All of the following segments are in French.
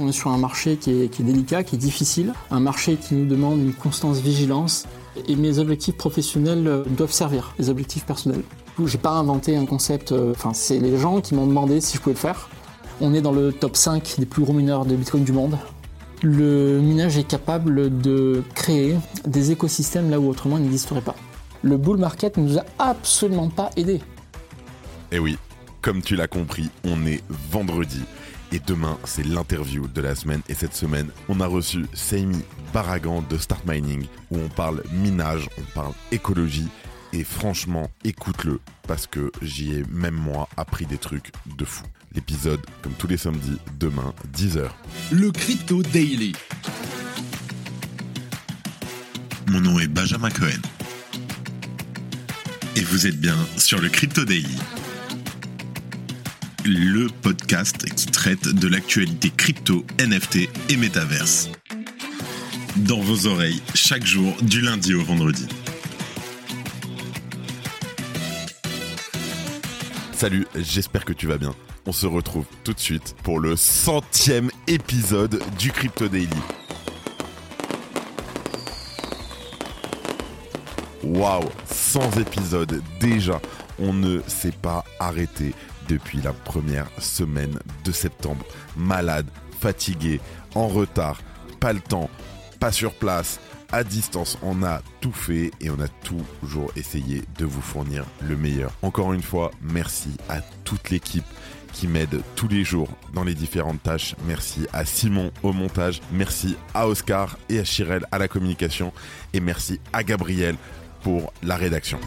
On est sur un marché qui est, délicat, qui est difficile, un marché qui nous demande une constance vigilance et mes objectifs professionnels euh, doivent servir les objectifs personnels. J'ai pas inventé un concept, euh, enfin c'est les gens qui m'ont demandé si je pouvais le faire. On est dans le top 5 des plus gros mineurs de Bitcoin du monde. Le minage est capable de créer des écosystèmes là où autrement il n'existerait pas. Le bull market ne nous a absolument pas aidés. Eh oui, comme tu l'as compris, on est vendredi. Et demain, c'est l'interview de la semaine. Et cette semaine, on a reçu Saimi Baragan de Start Mining, où on parle minage, on parle écologie. Et franchement, écoute-le, parce que j'y ai même moi appris des trucs de fou. L'épisode, comme tous les samedis, demain, 10h. Le Crypto Daily. Mon nom est Benjamin Cohen. Et vous êtes bien sur le Crypto Daily le podcast qui traite de l'actualité crypto, NFT et métaverse. Dans vos oreilles, chaque jour, du lundi au vendredi. Salut, j'espère que tu vas bien. On se retrouve tout de suite pour le centième épisode du Crypto Daily. Waouh, 100 épisodes déjà. On ne s'est pas arrêté depuis la première semaine de septembre. Malade, fatigué, en retard, pas le temps, pas sur place, à distance. On a tout fait et on a toujours essayé de vous fournir le meilleur. Encore une fois, merci à toute l'équipe qui m'aide tous les jours dans les différentes tâches. Merci à Simon au montage, merci à Oscar et à Chirel à la communication et merci à Gabriel pour la rédaction.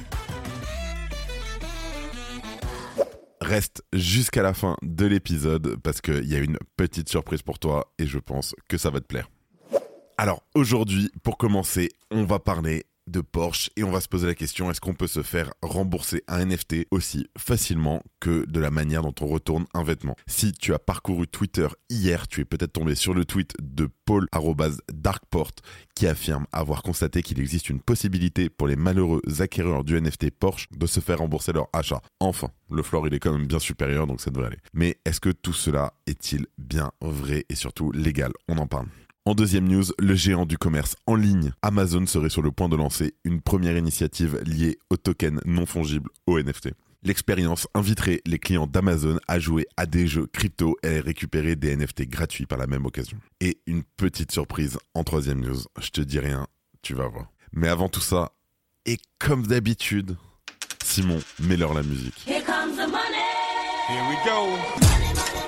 Reste jusqu'à la fin de l'épisode parce qu'il y a une petite surprise pour toi et je pense que ça va te plaire. Alors aujourd'hui, pour commencer, on va parler de Porsche et on va se poser la question est-ce qu'on peut se faire rembourser un NFT aussi facilement que de la manière dont on retourne un vêtement? Si tu as parcouru Twitter hier, tu es peut-être tombé sur le tweet de Paul Darkport qui affirme avoir constaté qu'il existe une possibilité pour les malheureux acquéreurs du NFT Porsche de se faire rembourser leur achat. Enfin, le floor il est quand même bien supérieur donc ça devrait aller. Mais est-ce que tout cela est-il bien vrai et surtout légal? On en parle. En deuxième news, le géant du commerce en ligne Amazon serait sur le point de lancer une première initiative liée aux tokens non fongibles aux NFT. L'expérience inviterait les clients d'Amazon à jouer à des jeux crypto et à récupérer des NFT gratuits par la même occasion. Et une petite surprise en troisième news, je te dis rien, tu vas voir. Mais avant tout ça, et comme d'habitude, Simon, mets-leur la musique. Here comes the money. Here we go.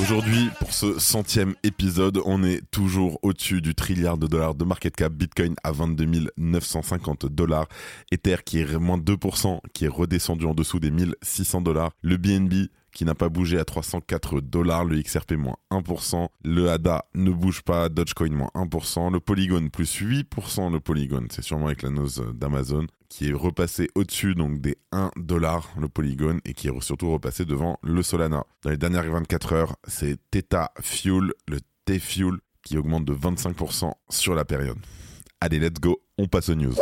Aujourd'hui, pour ce centième épisode, on est toujours au-dessus du trilliard de dollars de market cap. Bitcoin à 22 950 dollars. Ether qui est moins de 2%, qui est redescendu en dessous des 1600 dollars. Le BNB qui n'a pas bougé à 304 dollars, le XRP moins 1%, le ADA ne bouge pas, Dogecoin moins 1%, le Polygon plus 8%, le Polygon, c'est sûrement avec la nose d'Amazon, qui est repassé au-dessus donc des 1 dollar le Polygon et qui est surtout repassé devant le Solana. Dans les dernières 24 heures, c'est Theta Fuel, le T-Fuel, qui augmente de 25% sur la période. Allez, let's go, on passe aux news.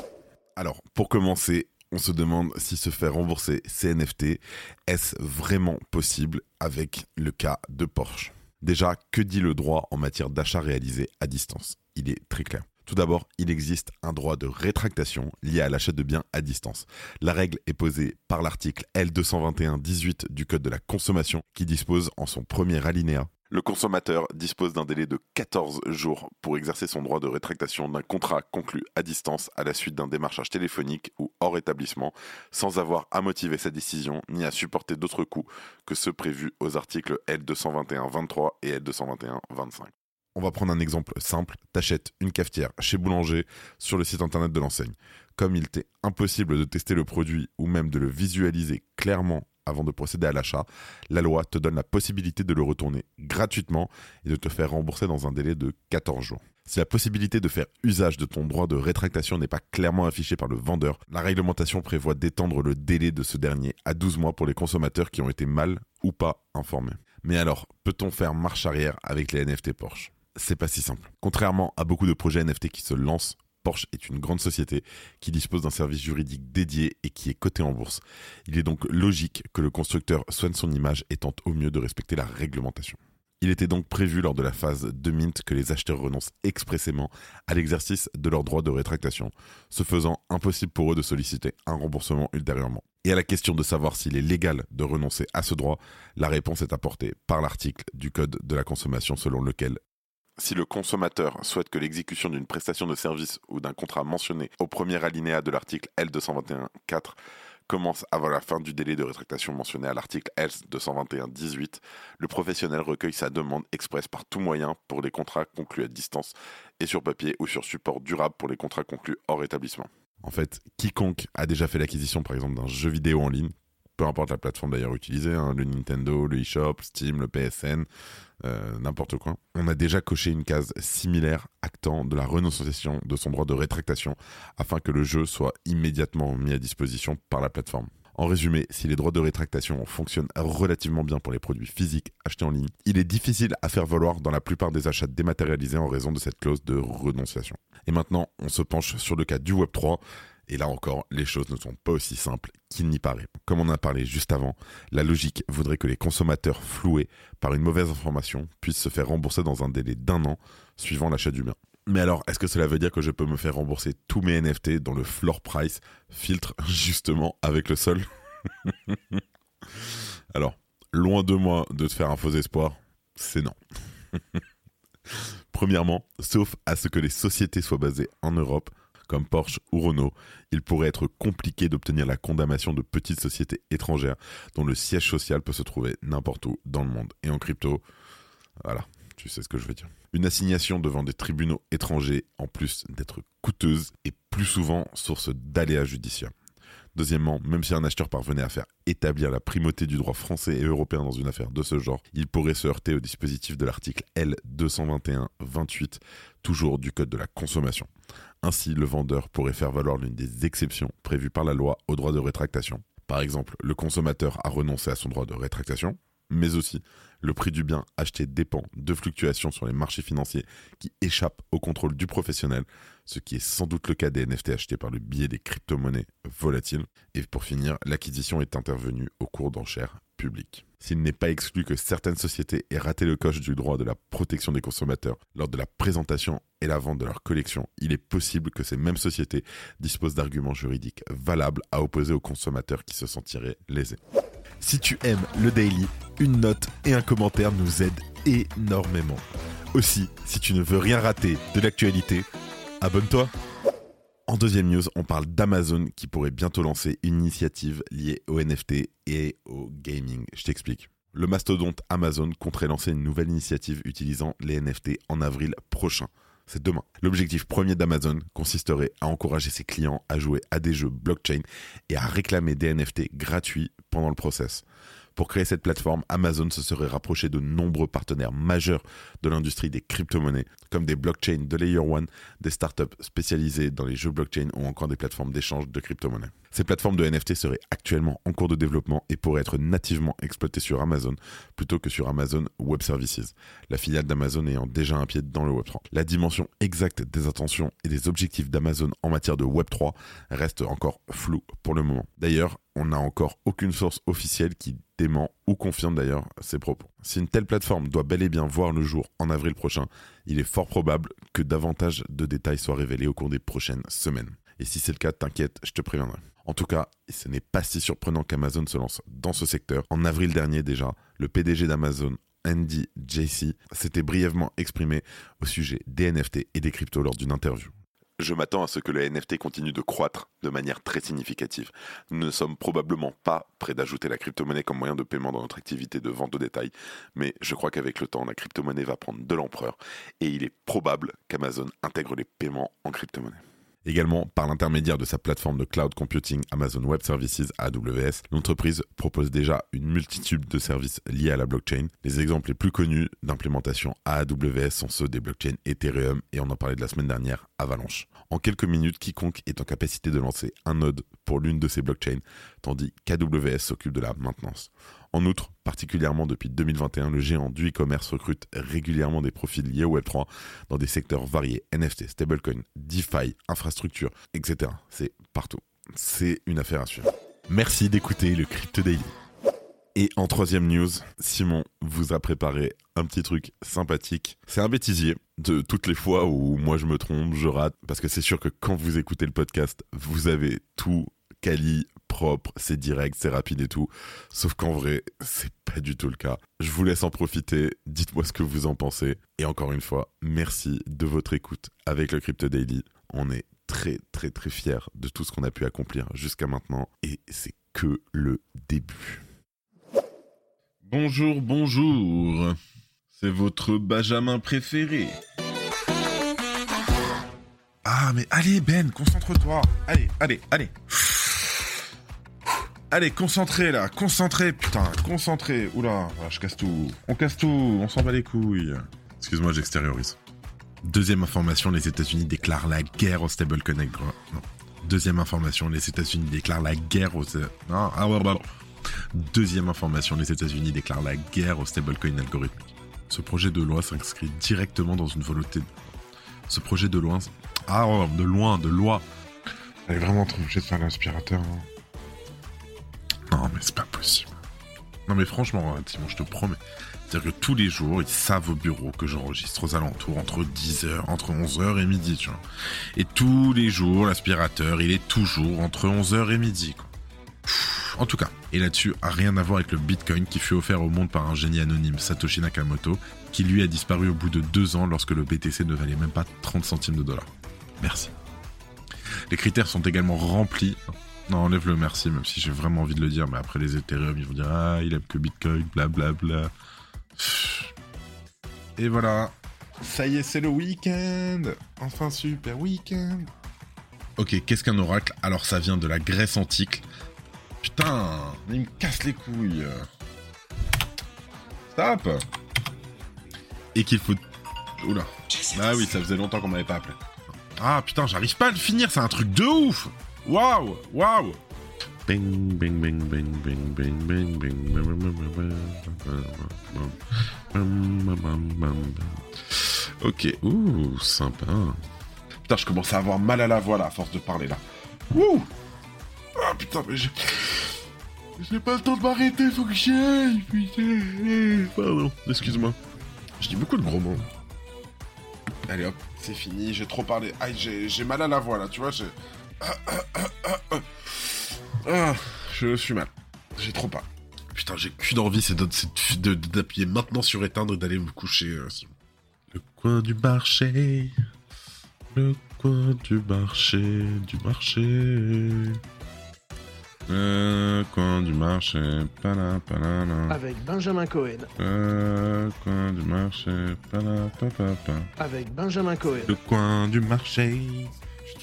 Alors, pour commencer, on se demande si se faire rembourser ces NFT, est-ce vraiment possible avec le cas de Porsche? Déjà, que dit le droit en matière d'achat réalisé à distance? Il est très clair. Tout d'abord, il existe un droit de rétractation lié à l'achat de biens à distance. La règle est posée par l'article L221-18 du Code de la consommation qui dispose en son premier alinéa le consommateur dispose d'un délai de 14 jours pour exercer son droit de rétractation d'un contrat conclu à distance à la suite d'un démarchage téléphonique ou hors établissement, sans avoir à motiver sa décision ni à supporter d'autres coûts que ceux prévus aux articles L221-23 et L221-25. On va prendre un exemple simple. T'achètes une cafetière chez Boulanger sur le site internet de l'enseigne. Comme il t'est impossible de tester le produit ou même de le visualiser clairement avant de procéder à l'achat, la loi te donne la possibilité de le retourner gratuitement et de te faire rembourser dans un délai de 14 jours. Si la possibilité de faire usage de ton droit de rétractation n'est pas clairement affichée par le vendeur, la réglementation prévoit d'étendre le délai de ce dernier à 12 mois pour les consommateurs qui ont été mal ou pas informés. Mais alors, peut-on faire marche arrière avec les NFT Porsche? C'est pas si simple. Contrairement à beaucoup de projets NFT qui se lancent, Porsche est une grande société qui dispose d'un service juridique dédié et qui est coté en bourse. Il est donc logique que le constructeur soigne son image et tente au mieux de respecter la réglementation. Il était donc prévu lors de la phase de mint que les acheteurs renoncent expressément à l'exercice de leur droit de rétractation, se faisant impossible pour eux de solliciter un remboursement ultérieurement. Et à la question de savoir s'il est légal de renoncer à ce droit, la réponse est apportée par l'article du Code de la consommation selon lequel si le consommateur souhaite que l'exécution d'une prestation de service ou d'un contrat mentionné au premier alinéa de l'article L221.4 commence avant la fin du délai de rétractation mentionné à l'article L221.18, le professionnel recueille sa demande expresse par tout moyen pour les contrats conclus à distance et sur papier ou sur support durable pour les contrats conclus hors établissement. En fait, quiconque a déjà fait l'acquisition par exemple d'un jeu vidéo en ligne peu importe la plateforme d'ailleurs utilisée, hein, le Nintendo, le eShop, Steam, le PSN, euh, n'importe quoi. On a déjà coché une case similaire actant de la renonciation de son droit de rétractation afin que le jeu soit immédiatement mis à disposition par la plateforme. En résumé, si les droits de rétractation fonctionnent relativement bien pour les produits physiques achetés en ligne, il est difficile à faire valoir dans la plupart des achats dématérialisés en raison de cette clause de renonciation. Et maintenant, on se penche sur le cas du Web3 et là encore, les choses ne sont pas aussi simples qu'il n'y paraît. Comme on a parlé juste avant, la logique voudrait que les consommateurs floués par une mauvaise information puissent se faire rembourser dans un délai d'un an suivant l'achat du bien. Mais alors, est-ce que cela veut dire que je peux me faire rembourser tous mes NFT dont le floor price filtre justement avec le sol? Alors, loin de moi de te faire un faux espoir, c'est non. Premièrement, sauf à ce que les sociétés soient basées en Europe, comme Porsche ou Renault, il pourrait être compliqué d'obtenir la condamnation de petites sociétés étrangères dont le siège social peut se trouver n'importe où dans le monde. Et en crypto, voilà, tu sais ce que je veux dire. Une assignation devant des tribunaux étrangers, en plus d'être coûteuse, est plus souvent source d'aléas judiciaires. Deuxièmement, même si un acheteur parvenait à faire établir la primauté du droit français et européen dans une affaire de ce genre, il pourrait se heurter au dispositif de l'article L221-28, toujours du Code de la consommation. Ainsi, le vendeur pourrait faire valoir l'une des exceptions prévues par la loi au droit de rétractation. Par exemple, le consommateur a renoncé à son droit de rétractation, mais aussi le prix du bien acheté dépend de fluctuations sur les marchés financiers qui échappent au contrôle du professionnel, ce qui est sans doute le cas des NFT achetés par le biais des crypto-monnaies volatiles. Et pour finir, l'acquisition est intervenue au cours d'enchères publiques. S'il n'est pas exclu que certaines sociétés aient raté le coche du droit de la protection des consommateurs lors de la présentation et la vente de leur collection, il est possible que ces mêmes sociétés disposent d'arguments juridiques valables à opposer aux consommateurs qui se sentiraient lésés. Si tu aimes le daily, une note et un commentaire nous aident énormément. Aussi, si tu ne veux rien rater de l'actualité, abonne-toi. En deuxième news, on parle d'Amazon qui pourrait bientôt lancer une initiative liée au NFT et au gaming. Je t'explique. Le mastodonte Amazon compterait lancer une nouvelle initiative utilisant les NFT en avril prochain c'est demain. L'objectif premier d'Amazon consisterait à encourager ses clients à jouer à des jeux blockchain et à réclamer des NFT gratuits pendant le process. Pour créer cette plateforme, Amazon se serait rapproché de nombreux partenaires majeurs de l'industrie des crypto-monnaies, comme des blockchains de Layer One, des startups spécialisées dans les jeux blockchain ou encore des plateformes d'échange de crypto-monnaies. Ces plateformes de NFT seraient actuellement en cours de développement et pourraient être nativement exploitées sur Amazon plutôt que sur Amazon Web Services, la filiale d'Amazon ayant déjà un pied dans le Web3. La dimension exacte des intentions et des objectifs d'Amazon en matière de Web3 reste encore floue pour le moment. D'ailleurs, on n'a encore aucune source officielle qui dément ou confirme d'ailleurs ces propos. Si une telle plateforme doit bel et bien voir le jour en avril prochain, il est fort probable que davantage de détails soient révélés au cours des prochaines semaines. Et si c'est le cas, t'inquiète, je te préviendrai. En tout cas, ce n'est pas si surprenant qu'Amazon se lance dans ce secteur. En avril dernier déjà, le PDG d'Amazon, Andy JC, s'était brièvement exprimé au sujet des NFT et des cryptos lors d'une interview. Je m'attends à ce que le NFT continue de croître de manière très significative. Nous ne sommes probablement pas prêts d'ajouter la crypto-monnaie comme moyen de paiement dans notre activité de vente au détail, mais je crois qu'avec le temps, la crypto-monnaie va prendre de l'ampleur et il est probable qu'Amazon intègre les paiements en crypto-monnaie. Également, par l'intermédiaire de sa plateforme de cloud computing Amazon Web Services AWS, l'entreprise propose déjà une multitude de services liés à la blockchain. Les exemples les plus connus d'implémentation AWS sont ceux des blockchains Ethereum et on en parlait de la semaine dernière, Avalanche. En quelques minutes, quiconque est en capacité de lancer un node pour l'une de ces blockchains, tandis qu'AWS s'occupe de la maintenance. En outre, particulièrement depuis 2021, le géant du e-commerce recrute régulièrement des profils liés au Web3 dans des secteurs variés, NFT, stablecoin, DeFi, infrastructure, etc. C'est partout. C'est une affaire à suivre. Merci d'écouter le Crypto Daily. Et en troisième news, Simon vous a préparé un petit truc sympathique. C'est un bêtisier de toutes les fois où moi je me trompe, je rate, parce que c'est sûr que quand vous écoutez le podcast, vous avez tout quali, propre, c'est direct, c'est rapide et tout. Sauf qu'en vrai, c'est pas du tout le cas. Je vous laisse en profiter, dites-moi ce que vous en pensez. Et encore une fois, merci de votre écoute avec le Crypto Daily. On est très très très fiers de tout ce qu'on a pu accomplir jusqu'à maintenant et c'est que le début. Bonjour, bonjour. C'est votre Benjamin préféré. Ah, mais allez, Ben, concentre-toi. Allez, allez, allez. Allez, concentré là, concentré, putain, concentré. Oula, je casse tout. On casse tout, on s'en bat les couilles. Excuse-moi, j'extériorise. Deuxième information, les États-Unis déclarent la guerre au stablecoin. Non. Deuxième information, les États-Unis déclarent la guerre au. Ah, Deuxième information, les États-Unis déclarent la guerre au stablecoin algorithmique. Ce projet de loi s'inscrit directement dans une volonté. Ce projet de loi. Ah, oh, de loin, de loi. Elle est vraiment trop obligée de faire l'aspirateur. Non, non mais c'est pas possible. Non, mais franchement, Simon, je te promets. C'est-à-dire que tous les jours, ils savent au bureau que j'enregistre aux alentours entre 10h, entre 11h et midi, tu vois. Et tous les jours, l'aspirateur, il est toujours entre 11h et midi. En tout cas, et là-dessus, rien à voir avec le Bitcoin qui fut offert au monde par un génie anonyme, Satoshi Nakamoto, qui lui a disparu au bout de deux ans lorsque le BTC ne valait même pas 30 centimes de dollars. Merci. Les critères sont également remplis. Non, enlève le merci, même si j'ai vraiment envie de le dire, mais après les Ethereum, ils vont dire Ah, il aime que Bitcoin, blablabla. Bla, bla. Et voilà. Ça y est, c'est le week-end. Enfin, super week-end. Ok, qu'est-ce qu'un oracle? Alors, ça vient de la Grèce antique. Putain, il me casse les couilles. Stop Et qu'il faut... Oula. Ah oui, ça faisait longtemps qu'on m'avait pas appelé. Ah putain, j'arrive pas à le finir, c'est un truc de ouf Waouh Waouh Ok, ouh, sympa. Putain, je commence à avoir mal à la voix là, à force de parler là. Ouh Ah putain, mais j'ai... J'ai pas le temps de m'arrêter, faut que j'aille, putain. Pardon, excuse-moi. Je dis beaucoup de gros mots. Allez hop, c'est fini, j'ai trop parlé. Aïe, j'ai mal à la voix là, tu vois, j'ai... Ah, je suis mal. J'ai trop pas. Putain, j'ai qu'une envie, c'est d'appuyer maintenant sur éteindre et d'aller me coucher. Euh, le coin du marché. Le coin du marché, du marché. Le coin du marché, pala, Avec Benjamin Cohen. Le coin du marché, pala, Avec Benjamin Cohen. Le coin du marché.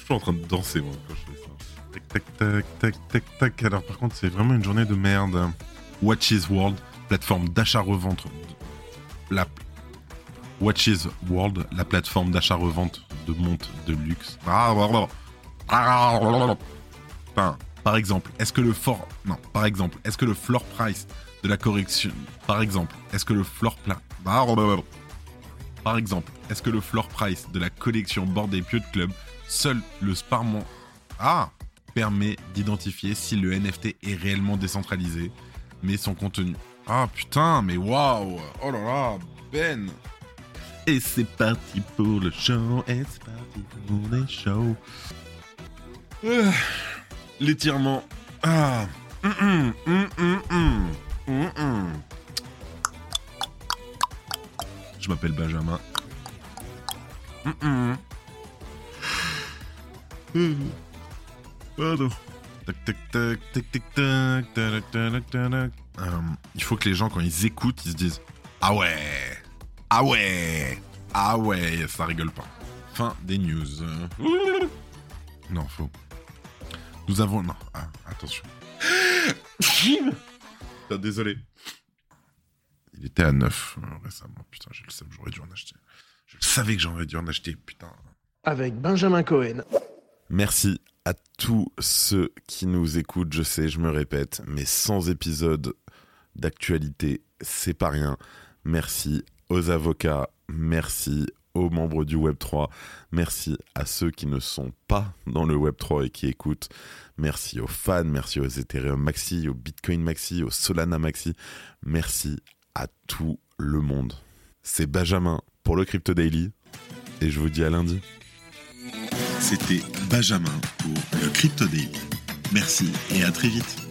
Toujours en train de danser, moi, quand je fais ça. Tac, tac, tac, tac, tac, tac. Alors, par contre, c'est vraiment une journée de merde. Watches World, plateforme d'achat-revente. La... Watches World, la plateforme d'achat-revente de montres de luxe. Ah, enfin, par exemple, est-ce que le fort, non, par exemple, est-ce que le floor price de la correction, par exemple, est-ce que le floor plan, par exemple, est-ce que le floor price de la collection bordée pieux de club, seul le Sparmont, ah, permet d'identifier si le NFT est réellement décentralisé, mais son contenu. Ah putain, mais waouh, oh là là, Ben. Et c'est parti pour le show, et c'est parti pour le show. Euh l'étirement. Ah. Je m'appelle Benjamin. Pardon. il faut que les gens, quand ils écoutent, ils se disent Ah ouais Ah ouais Ah ouais Ça rigole pas. Fin des news. Non, faux. Nous avons. Non, ah, attention. désolé. Il était à 9 euh, récemment. Putain, je le sais, j'aurais dû en acheter. Je savais que j'aurais dû en acheter, putain. Avec Benjamin Cohen. Merci à tous ceux qui nous écoutent. Je sais, je me répète, mais sans épisode d'actualité, c'est pas rien. Merci aux avocats, merci aux membres du Web3, merci à ceux qui ne sont pas dans le Web3 et qui écoutent, merci aux fans, merci aux Ethereum Maxi, aux Bitcoin Maxi, aux Solana Maxi, merci à tout le monde. C'est Benjamin pour le Crypto Daily et je vous dis à lundi. C'était Benjamin pour le Crypto. Merci et à très vite.